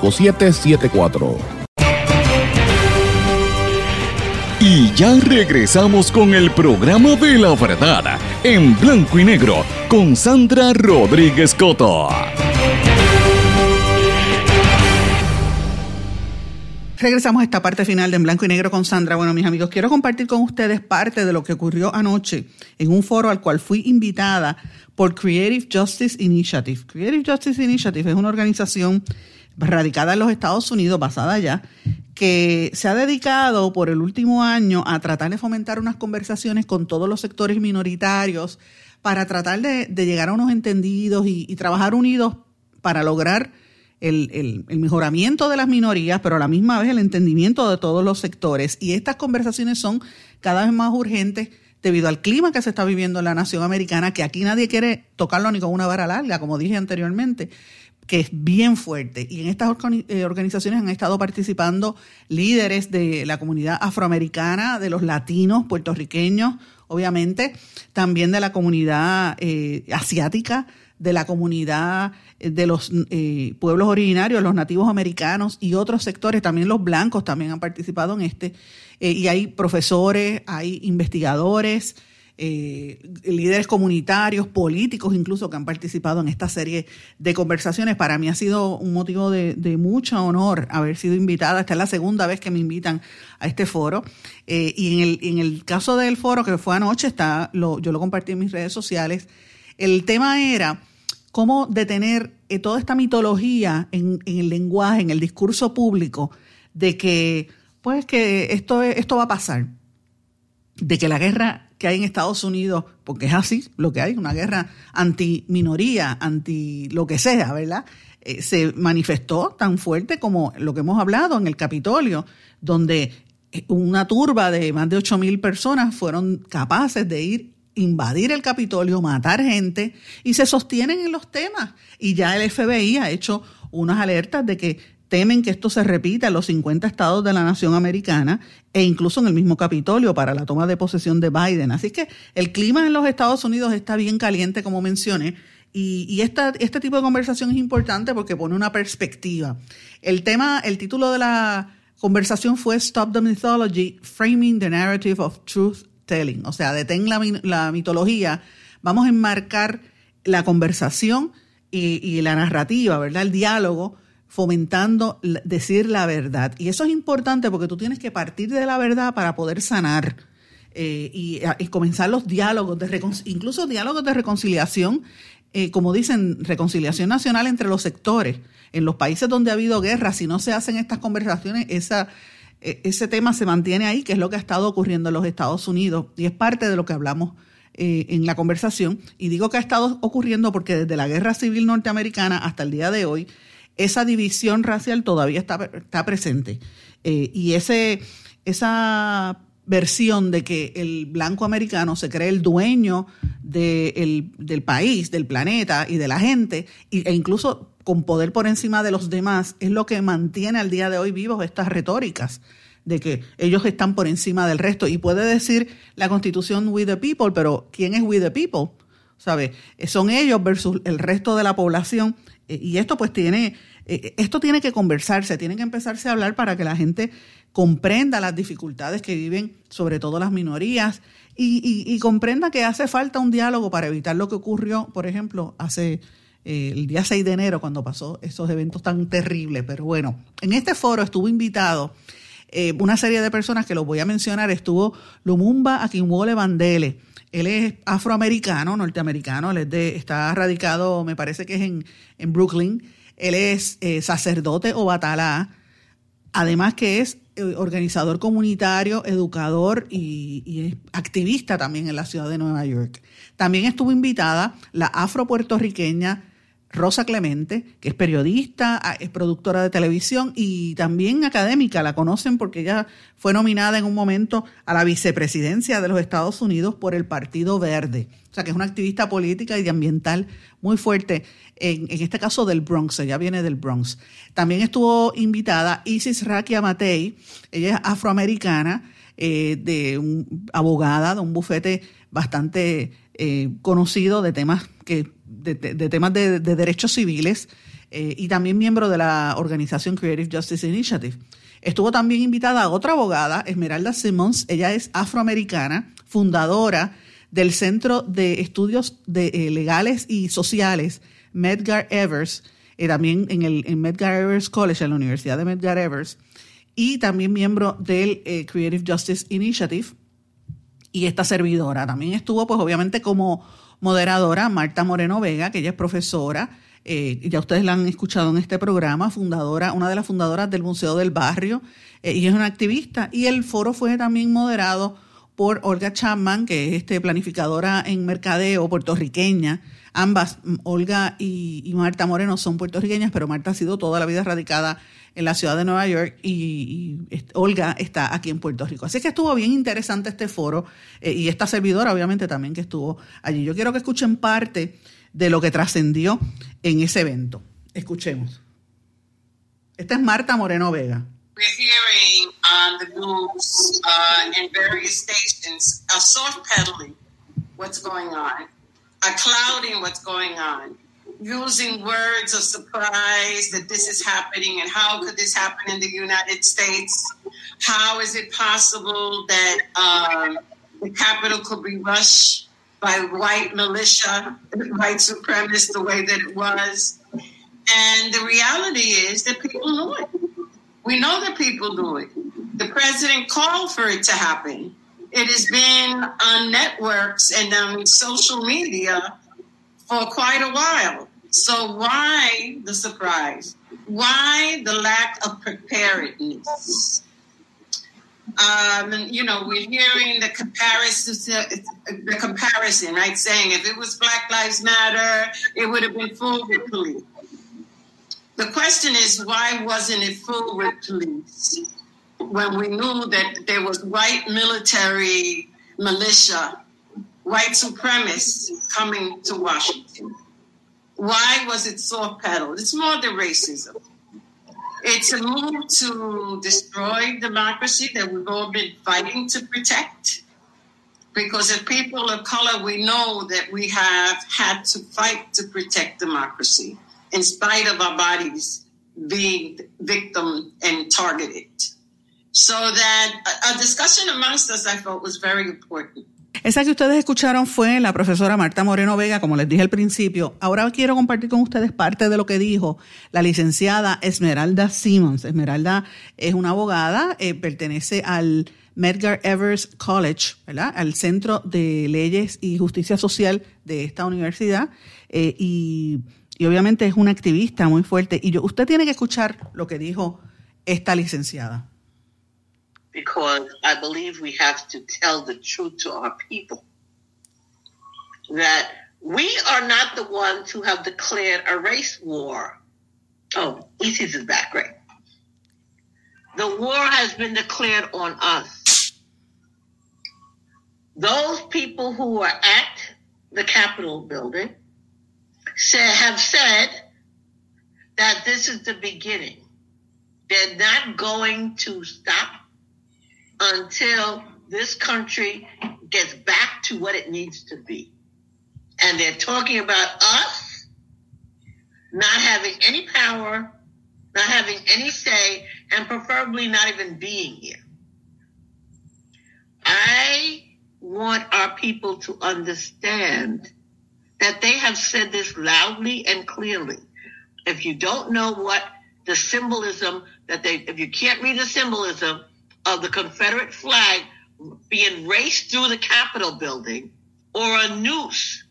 5774.
Y ya regresamos con el programa de la verdad en blanco y negro con Sandra Rodríguez Coto.
Regresamos a esta parte final de En Blanco y Negro con Sandra. Bueno, mis amigos, quiero compartir con ustedes parte de lo que ocurrió anoche en un foro al cual fui invitada por Creative Justice Initiative. Creative Justice Initiative es una organización radicada en los Estados Unidos, basada allá, que se ha dedicado por el último año a tratar de fomentar unas conversaciones con todos los sectores minoritarios para tratar de, llegar a unos entendidos y, trabajar unidos para lograr el, el, mejoramiento de las minorías, pero a la misma vez el entendimiento de todos los sectores. Y estas conversaciones son cada vez más urgentes debido al clima que se está viviendo en la nación americana, que aquí nadie quiere tocarlo ni con una vara larga, como dije anteriormente que es bien fuerte. Y en estas eh, organizaciones han estado participando líderes de la comunidad afroamericana, de los latinos, puertorriqueños, obviamente, también de la comunidad eh, asiática, de la comunidad eh, de los pueblos originarios, los nativos americanos y otros sectores, también los blancos también han participado en este. y hay profesores, hay investigadores, eh, líderes comunitarios, políticos incluso que han participado en esta serie de conversaciones. Para mí ha sido un motivo de, mucho honor haber sido invitada. Esta es la segunda vez que me invitan a este foro. Eh, y en el, caso del foro que fue anoche, está, yo lo compartí en mis redes sociales, el tema era cómo detener eh, toda esta mitología en, en, el lenguaje, en el discurso público, de que, pues, que esto, esto va a pasar, de que la guerra que hay en Estados Unidos, porque es así lo que hay, una guerra anti-minoría, anti lo que sea, ¿verdad? Eh, se manifestó tan fuerte como lo que hemos hablado en el Capitolio, donde eh, una turba de más de 8 mil personas fueron capaces de ir invadir el Capitolio, matar gente y se sostienen en los temas. Y ya el FBI ha hecho unas alertas de que temen que esto se repita en los 50 estados de la nación americana e incluso en el mismo Capitolio para la toma de posesión de Biden. Así que el clima en los Estados Unidos está bien caliente, como mencioné, y, este tipo de conversación es importante porque pone una perspectiva. El tema, el título de la conversación fue Stop the Mythology, Framing the Narrative of Truth Telling. O sea, detén la, la mitología. Vamos a enmarcar la conversación y, y la narrativa, ¿verdad? El diálogo fomentando decir la verdad. Y eso es importante porque tú tienes que partir de la verdad para poder sanar eh, y, comenzar los diálogos, de incluso diálogos de reconciliación, eh, como dicen, reconciliación nacional entre los sectores. En los países donde ha habido guerra, si no se hacen estas conversaciones, esa, e, ese tema se mantiene ahí, que es lo que ha estado ocurriendo en los Estados Unidos y es parte de lo que hablamos eh, en la conversación. Y digo que ha estado ocurriendo porque desde la guerra civil norteamericana hasta el día de hoy, esa división racial todavía está, está presente. Eh, y ese, esa versión de que el blanco americano se cree el dueño del país, del planeta y de la gente, e incluso con poder por encima de los demás, es lo que mantiene al día de hoy vivos estas retóricas de que ellos están por encima del resto. Y puede decir la constitución we the people, pero ¿quién es we the people? ¿Sabe? Son ellos versus el resto de la población. Eh, y esto pues tiene eh, esto tiene que conversarse, tiene que empezarse a hablar para que la gente comprenda las dificultades que viven, sobre todo las minorías, y, comprenda que hace falta un diálogo para evitar lo que ocurrió, por ejemplo, hace eh, el día 6 de enero, cuando pasó esos eventos tan terribles. Pero bueno, en este foro estuvo invitado eh, una serie de personas que los voy a mencionar. Estuvo Lumumba Akinwole Bandele. Él es afroamericano, norteamericano, él está radicado, me parece que es en, en Brooklyn. Él es eh, sacerdote o batalá, además que es eh, organizador comunitario, educador y, activista también en la ciudad de Nueva York. También estuvo invitada la afro-puertorriqueña Rosa Clemente, que es periodista, es productora de televisión y también académica. La conocen porque ella fue nominada en un momento a la vicepresidencia de los Estados Unidos por el Partido Verde. O sea, que es una activista política y ambiental muy fuerte, en, este caso del Bronx, ella viene del Bronx. También estuvo invitada Isis Rakia Matei, ella es afroamericana, eh, de un, abogada de un bufete bastante eh, conocido de temas que de, temas de, derechos civiles eh, y también miembro de la organización Creative Justice Initiative. Estuvo también invitada a otra abogada, Esmeralda Simmons. Ella es afroamericana, fundadora del Centro de Estudios eh, Legales y Sociales, Medgar Evers, eh, también en el Medgar Evers College, en la Universidad de Medgar Evers, y también miembro del Creative Justice Initiative. Y esta servidora también estuvo, pues obviamente, como moderadora, Marta Moreno Vega, que ella es profesora, eh, ya ustedes la han escuchado en este programa, fundadora, una de las fundadoras del Museo del Barrio, eh, y es una activista. Y el foro fue también moderado por Olga Chapman, que es este, planificadora en mercadeo puertorriqueña. Ambas, mm, Olga y, Marta Moreno, son puertorriqueñas, pero Marta ha sido toda la vida radicada en la ciudad de Nueva York y, Olga está aquí en Puerto Rico. Así que estuvo bien interesante este foro eh, y esta servidora obviamente también que estuvo allí. Yo quiero que escuchen parte de lo que trascendió en ese evento. Escuchemos. Esta es Marta Moreno Vega.
We're hearing on the news uh, in various stations a soft pedaling what's going on, a clouding what's going on. Using words of surprise that this is happening and how could this happen in the United States? How is it possible that um, the Capitol could be rushed by white militia, white supremacists, the way that it was? And the reality is that people knew it. We know that people knew it. The president called for it to happen. It has been on networks and on social media for quite a while. So why the surprise? Why the lack of preparedness? Um, you know, we're hearing the comparison, the comparison, right? Saying if it was Black Lives Matter, it would have been full with police. The question is, why wasn't it full with police when we knew that there was white military militia, white supremacists coming to Washington? Why was it soft pedaled? It's more the racism. It's a move to destroy democracy that we've all been fighting to protect. Because as people of color, we know that we have had to fight to protect democracy in spite of our bodies being victim and targeted. So that a discussion amongst us, I felt, was very important.
Esa que ustedes escucharon fue la profesora Marta Moreno Vega, como les dije al principio. Ahora quiero compartir con ustedes parte de lo que dijo la licenciada Esmeralda Simmons. Esmeralda es una abogada, eh, pertenece al Medgar Evers College, ¿verdad? al Centro de Leyes y Justicia Social de esta universidad. Eh, y, y, obviamente es una activista muy fuerte. Y yo, usted tiene que escuchar lo que dijo esta licenciada.
Because I believe we have to tell the truth to our people. That we are not the ones who have declared a race war. Oh, EC's is back, right? The war has been declared on us. Those people who are at the Capitol building have said that this is the beginning. They're not going to stop until this country gets back to what it needs to be. And they're talking about us not having any power, not having any say, and preferably not even being here. I want our people to understand that they have said this loudly and clearly. If you don't know what the symbolism that they, if you can't read the symbolism, of the Confederate flag being raced through the Capitol building or a noose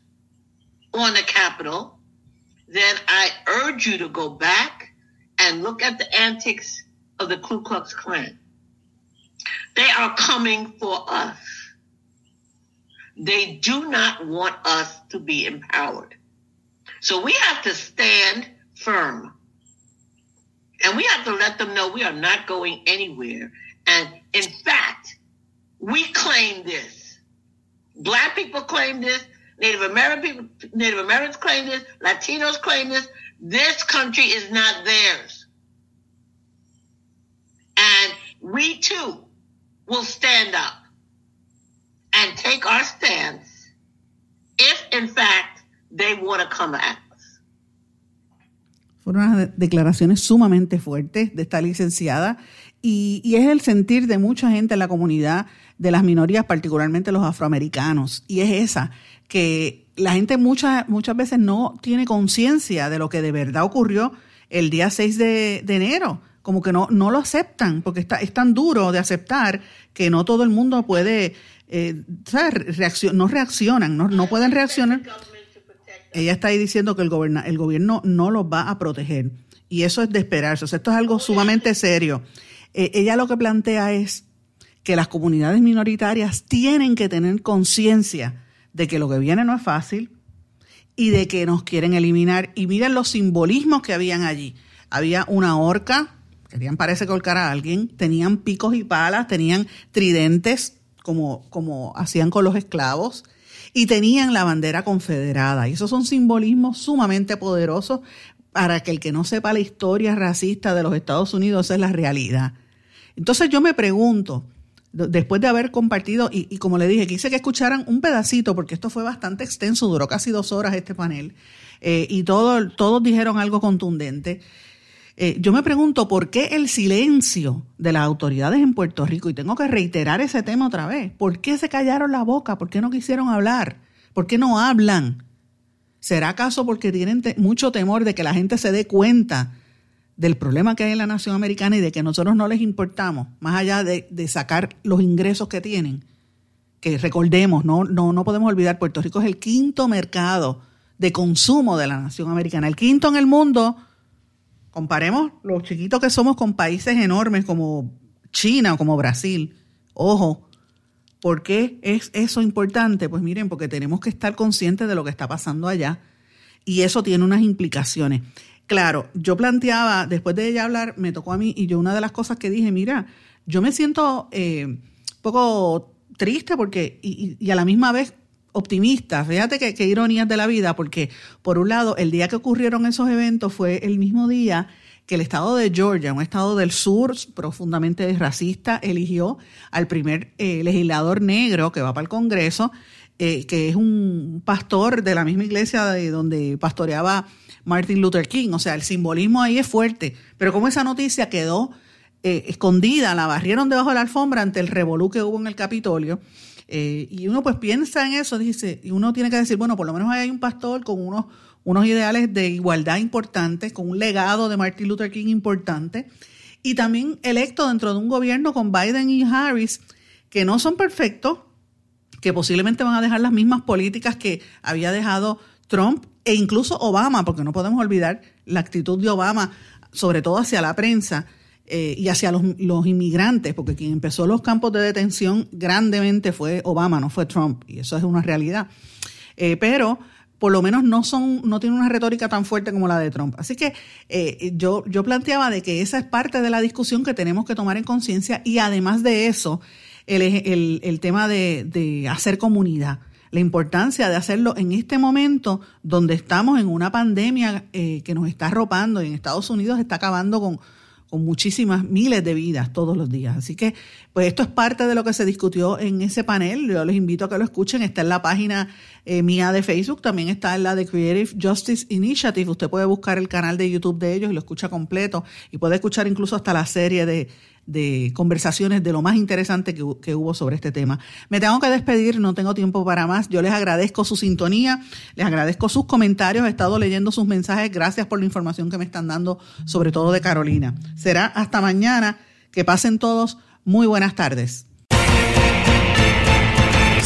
on the Capitol, then I urge you to go back and look at the antics of the Ku Klux Klan. They are coming for us. They do not want us to be empowered. So we have to stand firm. And we have to let them know we are not going anywhere. And in fact, we claim this. Black people claim this. Native American people, Native Americans claim this. Latinos claim this. This country is not theirs. And we too will stand up and take our stance if, in fact, they want to come at us.
Fueron unas declaraciones sumamente fuertes de esta licenciada Y, y, es el sentir de mucha gente en la comunidad de las minorías, particularmente los afroamericanos. Y es esa, que la gente muchas, muchas veces no tiene conciencia de lo que de verdad ocurrió el día 6 de, de, enero. Como que no, no lo aceptan, porque está, es tan duro de aceptar que no todo el mundo puede, eh, ¿sabes? Reaccion, no reaccionan, no, no pueden reaccionar. Ella está ahí diciendo que el, goberna, el gobierno no los va a proteger. Y eso es de esperarse. O sea, esto es algo sumamente serio. Eh, ella lo que plantea es que las comunidades minoritarias tienen que tener conciencia de que lo que viene no es fácil y de que nos quieren eliminar. Y miren los simbolismos que habían allí. Había una horca, querían parece colcar a alguien, tenían picos y palas, tenían tridentes como, como hacían con los esclavos y tenían la bandera confederada. Y esos son simbolismos sumamente poderosos para que el que no sepa la historia racista de los Estados Unidos, es la realidad. Entonces yo me pregunto, después de haber compartido, y, como le dije, quise que escucharan un pedacito, porque esto fue bastante extenso, duró casi dos horas este panel, eh, y todo, todos dijeron algo contundente. Eh, yo me pregunto por qué el silencio de las autoridades en Puerto Rico, y tengo que reiterar ese tema otra vez, ¿por qué se callaron la boca? ¿Por qué no quisieron hablar? ¿Por qué no hablan? ¿Será acaso porque tienen mucho temor de que la gente se dé cuenta del problema que hay en la nación americana y de que nosotros no les importamos, más allá de, de sacar los ingresos que tienen? Que recordemos, no, no, no podemos olvidar, Puerto Rico es el quinto mercado de consumo de la nación americana, el quinto en el mundo. Comparemos los chiquitos que somos con países enormes como China o como Brasil. Ojo, ¿por qué es eso importante? Pues miren, porque tenemos que estar conscientes de lo que está pasando allá y eso tiene unas implicaciones. Claro, yo planteaba, después de ella hablar, me tocó a mí y yo una de las cosas que dije, mira, yo me siento eh, un poco triste porque, y, a la misma vez optimista. Fíjate qué que ironías de la vida, porque por un lado, el día que ocurrieron esos eventos fue el mismo día que el estado de Georgia, un estado del sur profundamente racista, eligió al primer eh, legislador negro que va para el Congreso, eh, que es un pastor de la misma iglesia de donde pastoreaba Martin Luther King. O sea, el simbolismo ahí es fuerte. Pero como esa noticia quedó eh, escondida, la barrieron debajo de la alfombra ante el revolú que hubo en el Capitolio, y uno pues piensa en eso, dice, y uno tiene que decir, bueno, por lo menos hay un pastor con unos unos ideales de igualdad importantes, con un legado de Martin Luther King importante, y también electo dentro de un gobierno con Biden y Harris, que no son perfectos, que posiblemente van a dejar las mismas políticas que había dejado Trump e incluso Obama, porque no podemos olvidar la actitud de Obama, sobre todo hacia la prensa eh, y hacia los, los, inmigrantes, porque quien empezó los campos de detención grandemente fue Obama, no fue Trump, y eso es una realidad. Eh, pero por lo menos no son, no tienen una retórica tan fuerte como la de Trump. Así que eh, yo, yo planteaba de que esa es parte de la discusión que tenemos que tomar en conciencia y además de eso, el, el, el tema de, de, hacer comunidad, la importancia de hacerlo en este momento donde estamos en una pandemia eh, que nos está arropando y en Estados Unidos está acabando con con muchísimas miles de vidas todos los días. Así que, pues esto es parte de lo que se discutió en ese panel. Yo les invito a que lo escuchen. Está en la página eh, mía de Facebook, también está en la de Creative Justice Initiative. Usted puede buscar el canal de YouTube de ellos y lo escucha completo y puede escuchar incluso hasta la serie de, de conversaciones de lo más interesante que, hubo sobre este tema. Me tengo que despedir, no tengo tiempo para más. Yo les agradezco su sintonía, les agradezco sus comentarios, he estado leyendo sus mensajes, gracias por la información que me están dando, sobre todo de Carolina. Será hasta mañana, que pasen todos muy buenas tardes.